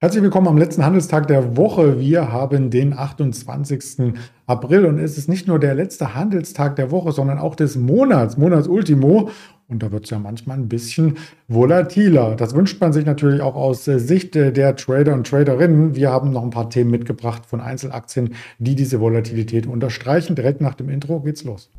Herzlich willkommen am letzten Handelstag der Woche. Wir haben den 28. April und es ist nicht nur der letzte Handelstag der Woche, sondern auch des Monats, Monatsultimo. Und da wird es ja manchmal ein bisschen volatiler. Das wünscht man sich natürlich auch aus Sicht der Trader und Traderinnen. Wir haben noch ein paar Themen mitgebracht von Einzelaktien, die diese Volatilität unterstreichen. Direkt nach dem Intro geht's los.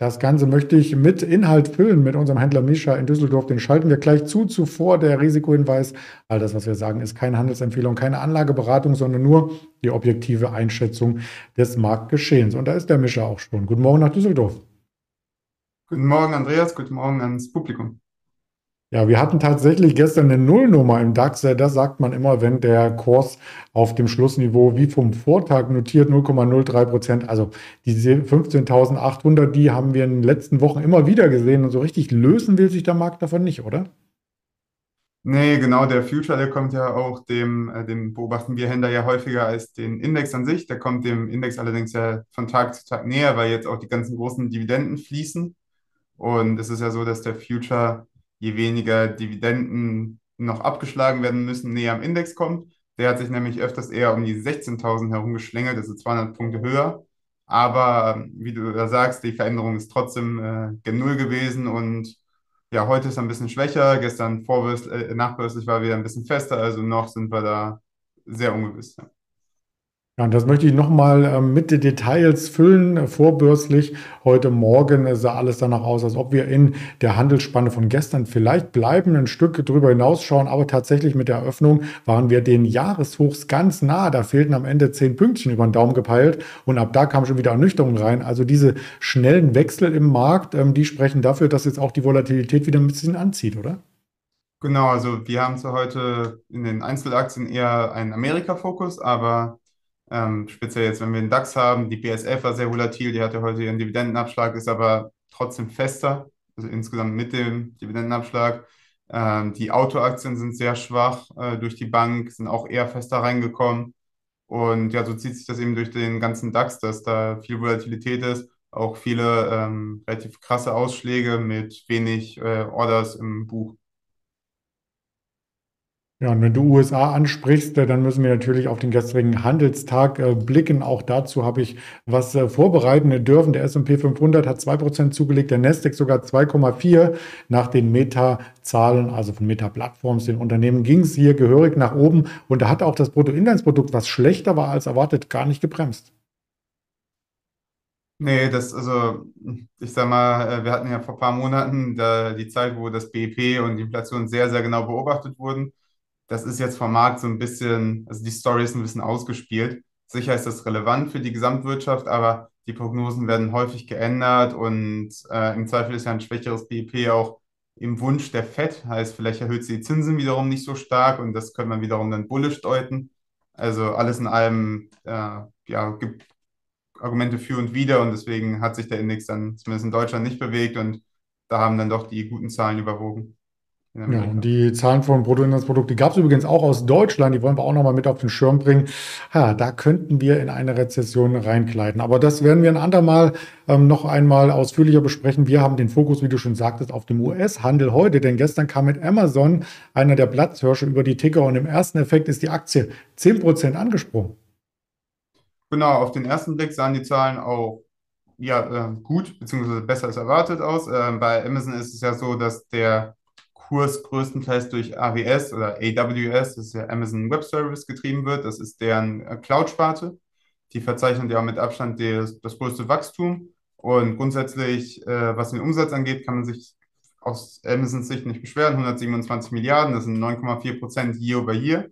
Das Ganze möchte ich mit Inhalt füllen mit unserem Händler Mischa in Düsseldorf. Den schalten wir gleich zu. Zuvor der Risikohinweis. All das, was wir sagen, ist keine Handelsempfehlung, keine Anlageberatung, sondern nur die objektive Einschätzung des Marktgeschehens. Und da ist der Mischa auch schon. Guten Morgen nach Düsseldorf. Guten Morgen, Andreas. Guten Morgen ans Publikum. Ja, wir hatten tatsächlich gestern eine Nullnummer im DAX. Das sagt man immer, wenn der Kurs auf dem Schlussniveau wie vom Vortag notiert 0,03 Prozent. Also diese 15.800, die haben wir in den letzten Wochen immer wieder gesehen. Und so richtig lösen will sich der Markt davon nicht, oder? Nee, genau, der Future, der kommt ja auch dem, äh, den beobachten wir Händler ja häufiger als den Index an sich. Der kommt dem Index allerdings ja von Tag zu Tag näher, weil jetzt auch die ganzen großen Dividenden fließen. Und es ist ja so, dass der Future je weniger Dividenden noch abgeschlagen werden müssen, näher am Index kommt. Der hat sich nämlich öfters eher um die 16.000 herumgeschlängelt, also 200 Punkte höher. Aber ähm, wie du da sagst, die Veränderung ist trotzdem äh, gen Null gewesen und ja, heute ist er ein bisschen schwächer. Gestern äh, nachbörslich war er wieder ein bisschen fester, also noch sind wir da sehr ungewiss. Ja. Ja, und das möchte ich nochmal äh, mit den Details füllen. Vorbörslich heute Morgen äh, sah alles danach aus, als ob wir in der Handelsspanne von gestern vielleicht bleiben, ein Stück drüber hinausschauen. Aber tatsächlich mit der Eröffnung waren wir den Jahreshochs ganz nah. Da fehlten am Ende zehn Pünktchen über den Daumen gepeilt. Und ab da kam schon wieder Ernüchterung rein. Also diese schnellen Wechsel im Markt, ähm, die sprechen dafür, dass jetzt auch die Volatilität wieder ein bisschen anzieht, oder? Genau, also wir haben zwar heute in den Einzelaktien eher einen Amerika-Fokus, aber ähm, speziell jetzt, wenn wir den DAX haben, die BSF war sehr volatil, die hatte heute ihren Dividendenabschlag, ist aber trotzdem fester, also insgesamt mit dem Dividendenabschlag. Ähm, die Autoaktien sind sehr schwach äh, durch die Bank, sind auch eher fester reingekommen. Und ja, so zieht sich das eben durch den ganzen DAX, dass da viel Volatilität ist, auch viele ähm, relativ krasse Ausschläge mit wenig äh, Orders im Buch. Ja, und wenn du USA ansprichst, äh, dann müssen wir natürlich auf den gestrigen Handelstag äh, blicken. Auch dazu habe ich was äh, vorbereiten dürfen. Der S&P 500 hat 2% zugelegt, der Nasdaq sogar 2,4. Nach den Meta-Zahlen, also von Meta-Plattforms, den Unternehmen, ging es hier gehörig nach oben. Und da hat auch das Bruttoinlandsprodukt, was schlechter war als erwartet, gar nicht gebremst. Nee, das, also, ich sag mal, wir hatten ja vor ein paar Monaten da die Zeit, wo das BIP und die Inflation sehr, sehr genau beobachtet wurden das ist jetzt vom Markt so ein bisschen, also die Story ist ein bisschen ausgespielt. Sicher ist das relevant für die Gesamtwirtschaft, aber die Prognosen werden häufig geändert und äh, im Zweifel ist ja ein schwächeres BIP auch im Wunsch der FED, heißt vielleicht erhöht sie die Zinsen wiederum nicht so stark und das könnte man wiederum dann bullish deuten. Also alles in allem, äh, ja, gibt Argumente für und wider und deswegen hat sich der Index dann zumindest in Deutschland nicht bewegt und da haben dann doch die guten Zahlen überwogen. Ja, und die Zahlen vom Bruttoinlandsprodukt, die gab es übrigens auch aus Deutschland, die wollen wir auch nochmal mit auf den Schirm bringen. Ja, da könnten wir in eine Rezession reinkleiden. Aber das werden wir ein andermal ähm, noch einmal ausführlicher besprechen. Wir haben den Fokus, wie du schon sagtest, auf dem US-Handel heute, denn gestern kam mit Amazon einer der Platzhirsche über die Ticker und im ersten Effekt ist die Aktie 10% angesprungen. Genau, auf den ersten Blick sahen die Zahlen auch ja, äh, gut, beziehungsweise besser als erwartet aus. Äh, bei Amazon ist es ja so, dass der Kurs größtenteils durch AWS oder AWS, das ist ja Amazon Web Service, getrieben wird. Das ist deren äh, Cloud-Sparte. Die verzeichnen ja mit Abstand des, das größte Wachstum. Und grundsätzlich, äh, was den Umsatz angeht, kann man sich aus Amazons Sicht nicht beschweren. 127 Milliarden, das sind 9,4 Prozent year over year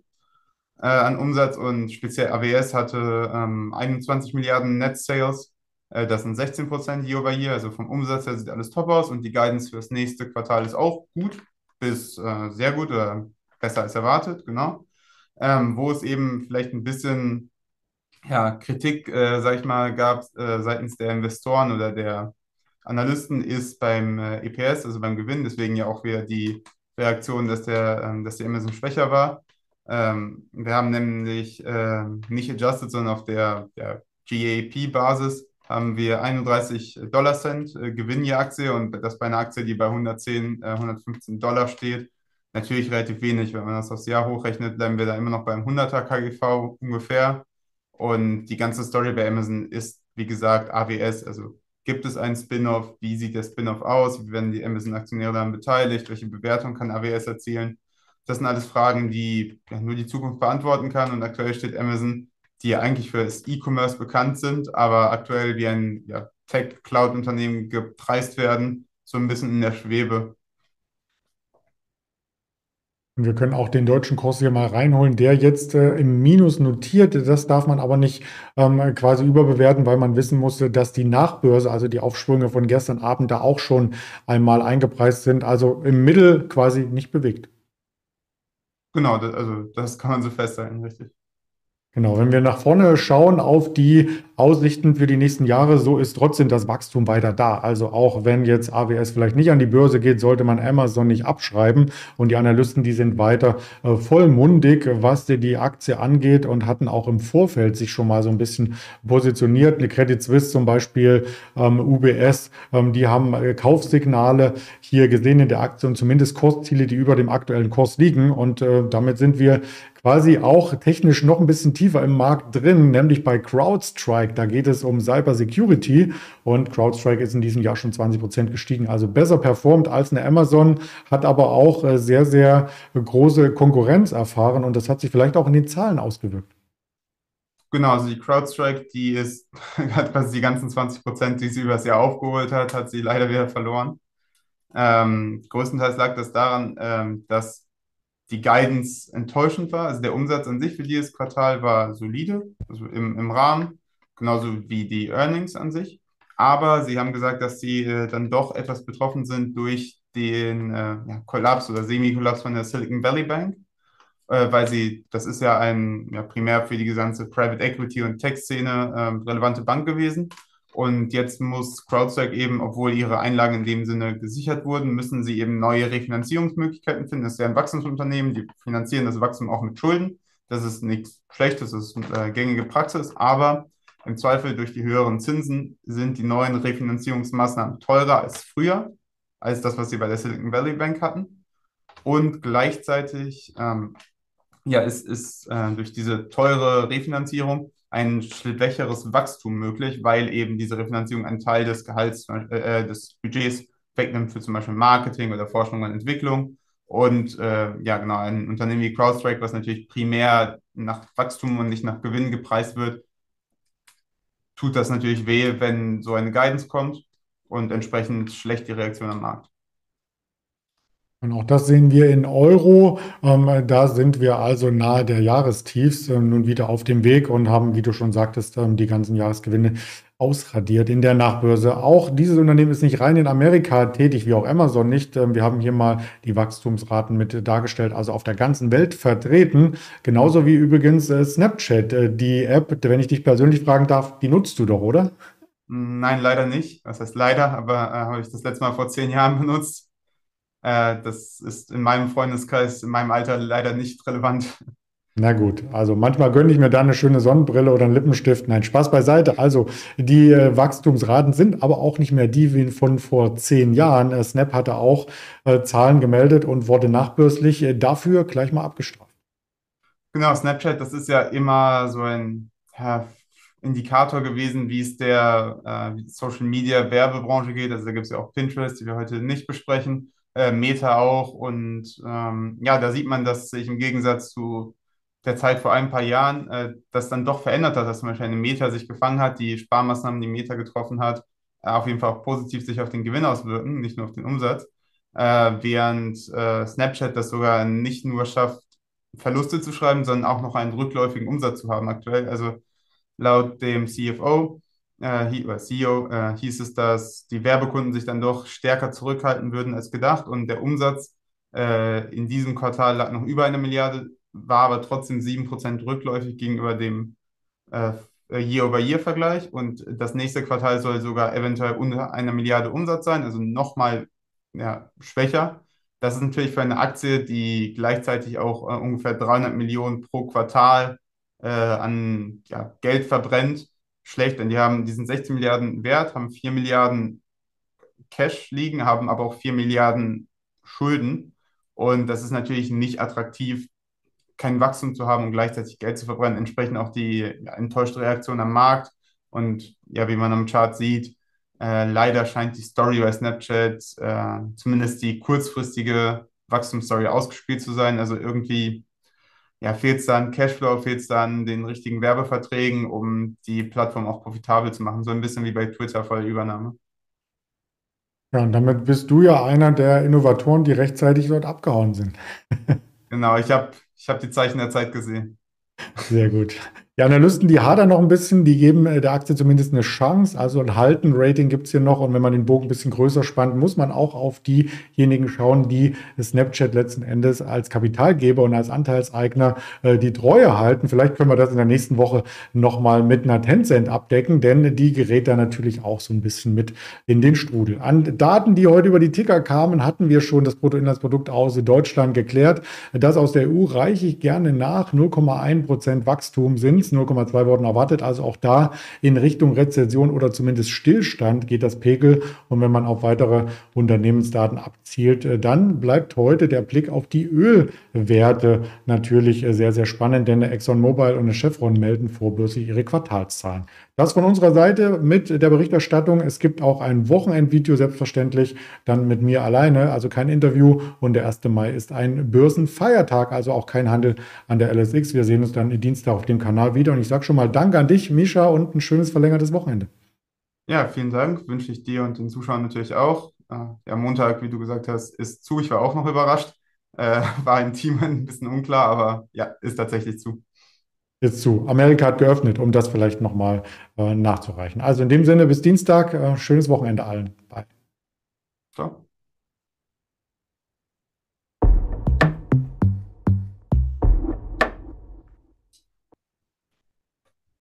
äh, an Umsatz. Und speziell AWS hatte ähm, 21 Milliarden Net Sales. Äh, das sind 16 Prozent year over year. Also vom Umsatz her sieht alles top aus. Und die Guidance für das nächste Quartal ist auch gut bis äh, sehr gut oder besser als erwartet, genau. Ähm, wo es eben vielleicht ein bisschen ja, Kritik, äh, sag ich mal, gab äh, seitens der Investoren oder der Analysten, ist beim äh, EPS, also beim Gewinn, deswegen ja auch wieder die Reaktion, dass der, ähm, dass der Amazon schwächer war. Ähm, wir haben nämlich äh, nicht adjusted, sondern auf der, der GAP-Basis haben wir 31 Dollar Cent äh, Gewinn je Aktie und das bei einer Aktie, die bei 110, äh, 115 Dollar steht. Natürlich relativ wenig. Wenn man das aufs Jahr hochrechnet, bleiben wir da immer noch beim 100er KGV ungefähr. Und die ganze Story bei Amazon ist, wie gesagt, AWS. Also gibt es einen Spin-off? Wie sieht der Spin-off aus? Wie werden die Amazon-Aktionäre daran beteiligt? Welche Bewertung kann AWS erzielen? Das sind alles Fragen, die ja, nur die Zukunft beantworten kann. Und aktuell steht Amazon, die eigentlich für das E-Commerce bekannt sind, aber aktuell wie ein ja, Tech-Cloud-Unternehmen gepreist werden, so ein bisschen in der Schwebe. Und wir können auch den deutschen Kurs hier mal reinholen, der jetzt äh, im Minus notiert. Das darf man aber nicht ähm, quasi überbewerten, weil man wissen musste, dass die Nachbörse, also die Aufschwünge von gestern Abend, da auch schon einmal eingepreist sind. Also im Mittel quasi nicht bewegt. Genau, das, also das kann man so festhalten, richtig. Genau, wenn wir nach vorne schauen auf die Aussichten für die nächsten Jahre, so ist trotzdem das Wachstum weiter da. Also auch wenn jetzt AWS vielleicht nicht an die Börse geht, sollte man Amazon nicht abschreiben. Und die Analysten, die sind weiter äh, vollmundig, was die Aktie angeht und hatten auch im Vorfeld sich schon mal so ein bisschen positioniert. Eine Credit Suisse zum Beispiel, ähm, UBS, ähm, die haben äh, Kaufsignale hier gesehen in der Aktie und zumindest Kursziele, die über dem aktuellen Kurs liegen. Und äh, damit sind wir quasi auch technisch noch ein bisschen tiefer im Markt drin, nämlich bei CrowdStrike. Da geht es um Cyber Security und CrowdStrike ist in diesem Jahr schon 20 Prozent gestiegen, also besser performt als eine Amazon, hat aber auch äh, sehr, sehr große Konkurrenz erfahren und das hat sich vielleicht auch in den Zahlen ausgewirkt. Genau, also die CrowdStrike, die ist, hat quasi die ganzen 20 Prozent, die sie übers Jahr aufgeholt hat, hat sie leider wieder verloren. Ähm, größtenteils lag das daran, ähm, dass die Guidance enttäuschend war. Also der Umsatz an sich für dieses Quartal war solide, also im, im Rahmen, genauso wie die Earnings an sich. Aber sie haben gesagt, dass sie äh, dann doch etwas betroffen sind durch den äh, ja, Kollaps oder Semi-Kollaps von der Silicon Valley Bank, äh, weil sie, das ist ja ein ja, primär für die gesamte Private Equity und Tech-Szene ähm, relevante Bank gewesen. Und jetzt muss CrowdStrike eben, obwohl ihre Einlagen in dem Sinne gesichert wurden, müssen sie eben neue Refinanzierungsmöglichkeiten finden. Das ist ja ein Wachstumsunternehmen, die finanzieren das Wachstum auch mit Schulden. Das ist nichts Schlechtes, das ist äh, gängige Praxis, aber im Zweifel durch die höheren Zinsen sind die neuen Refinanzierungsmaßnahmen teurer als früher, als das, was sie bei der Silicon Valley Bank hatten. Und gleichzeitig ähm, ja, ist, ist äh, durch diese teure Refinanzierung ein schwächeres Wachstum möglich, weil eben diese Refinanzierung einen Teil des Gehalts, äh, des Budgets wegnimmt für zum Beispiel Marketing oder Forschung und Entwicklung. Und äh, ja, genau, ein Unternehmen wie CrowdStrike, was natürlich primär nach Wachstum und nicht nach Gewinn gepreist wird, tut das natürlich weh, wenn so eine Guidance kommt und entsprechend schlecht die Reaktion am Markt. Und auch das sehen wir in Euro. Ähm, da sind wir also nahe der Jahrestiefs äh, nun wieder auf dem Weg und haben, wie du schon sagtest, ähm, die ganzen Jahresgewinne ausradiert in der Nachbörse. Auch dieses Unternehmen ist nicht rein in Amerika tätig, wie auch Amazon nicht. Ähm, wir haben hier mal die Wachstumsraten mit dargestellt, also auf der ganzen Welt vertreten. Genauso wie übrigens äh, Snapchat, äh, die App, wenn ich dich persönlich fragen darf, die nutzt du doch, oder? Nein, leider nicht. Das heißt leider, aber äh, habe ich das letzte Mal vor zehn Jahren benutzt. Äh, das ist in meinem Freundeskreis, in meinem Alter leider nicht relevant. Na gut, also manchmal gönne ich mir da eine schöne Sonnenbrille oder einen Lippenstift. Nein, Spaß beiseite. Also die äh, Wachstumsraten sind aber auch nicht mehr die wie von vor zehn Jahren. Äh, Snap hatte auch äh, Zahlen gemeldet und wurde nachbörslich äh, dafür gleich mal abgestraft. Genau, Snapchat, das ist ja immer so ein ja, Indikator gewesen, wie es der äh, Social Media Werbebranche geht. Also da gibt es ja auch Pinterest, die wir heute nicht besprechen äh, Meta auch. Und ähm, ja, da sieht man, dass sich im Gegensatz zu der Zeit vor ein paar Jahren äh, das dann doch verändert hat, dass zum Beispiel eine Meta sich gefangen hat, die Sparmaßnahmen, die Meta getroffen hat, äh, auf jeden Fall auch positiv sich auf den Gewinn auswirken, nicht nur auf den Umsatz. Äh, während äh, Snapchat das sogar nicht nur schafft, Verluste zu schreiben, sondern auch noch einen rückläufigen Umsatz zu haben aktuell. Also laut dem CFO äh, CEO äh, hieß es, dass die Werbekunden sich dann doch stärker zurückhalten würden als gedacht und der Umsatz äh, in diesem Quartal lag noch über eine Milliarde, war aber trotzdem 7% rückläufig gegenüber dem äh, Year-over-Year-Vergleich und das nächste Quartal soll sogar eventuell unter einer Milliarde Umsatz sein, also nochmal ja, schwächer. Das ist natürlich für eine Aktie, die gleichzeitig auch äh, ungefähr 300 Millionen pro Quartal äh, an ja, Geld verbrennt, schlecht, denn die haben diesen 16 Milliarden Wert, haben 4 Milliarden Cash liegen, haben aber auch 4 Milliarden Schulden. Und das ist natürlich nicht attraktiv, kein Wachstum zu haben und gleichzeitig Geld zu verbrennen. Entsprechend auch die ja, enttäuschte Reaktion am Markt. Und ja, wie man am Chart sieht, äh, leider scheint die Story bei Snapchat, äh, zumindest die kurzfristige Wachstumsstory ausgespielt zu sein. Also irgendwie ja, fehlt es dann Cashflow, fehlt es dann den richtigen Werbeverträgen, um die Plattform auch profitabel zu machen. So ein bisschen wie bei Twitter vor der Übernahme. Ja, und damit bist du ja einer der Innovatoren, die rechtzeitig dort abgehauen sind. Genau, ich habe ich hab die Zeichen der Zeit gesehen. Sehr gut. Die Analysten, die hadern noch ein bisschen, die geben äh, der Aktie zumindest eine Chance. Also ein Halten-Rating gibt es hier noch. Und wenn man den Bogen ein bisschen größer spannt, muss man auch auf diejenigen schauen, die Snapchat letzten Endes als Kapitalgeber und als Anteilseigner äh, die Treue halten. Vielleicht können wir das in der nächsten Woche nochmal mit einer Tencent abdecken, denn die gerät da natürlich auch so ein bisschen mit in den Strudel. An Daten, die heute über die Ticker kamen, hatten wir schon das Bruttoinlandsprodukt aus Deutschland geklärt. Das aus der EU reiche ich gerne nach. 0,1 Prozent Wachstum sind 0,2 wurden erwartet. Also auch da in Richtung Rezession oder zumindest Stillstand geht das Pegel. Und wenn man auf weitere Unternehmensdaten abzielt, äh, dann bleibt heute der Blick auf die Ölwerte natürlich äh, sehr, sehr spannend, denn ExxonMobil und Chevron melden vorbörslich ihre Quartalszahlen. Das von unserer Seite mit der Berichterstattung. Es gibt auch ein Wochenendvideo selbstverständlich, dann mit mir alleine, also kein Interview. Und der 1. Mai ist ein Börsenfeiertag, also auch kein Handel an der LSX. Wir sehen uns dann Dienstag auf dem Kanal wieder. Und ich sage schon mal Danke an dich, Misha, und ein schönes verlängertes Wochenende. Ja, vielen Dank. Wünsche ich dir und den Zuschauern natürlich auch. Der Montag, wie du gesagt hast, ist zu. Ich war auch noch überrascht. Äh, war im Team ein bisschen unklar, aber ja, ist tatsächlich zu jetzt zu. Amerika hat geöffnet, um das vielleicht nochmal äh, nachzureichen. Also in dem Sinne, bis Dienstag. Äh, schönes Wochenende allen. Bye. Ciao.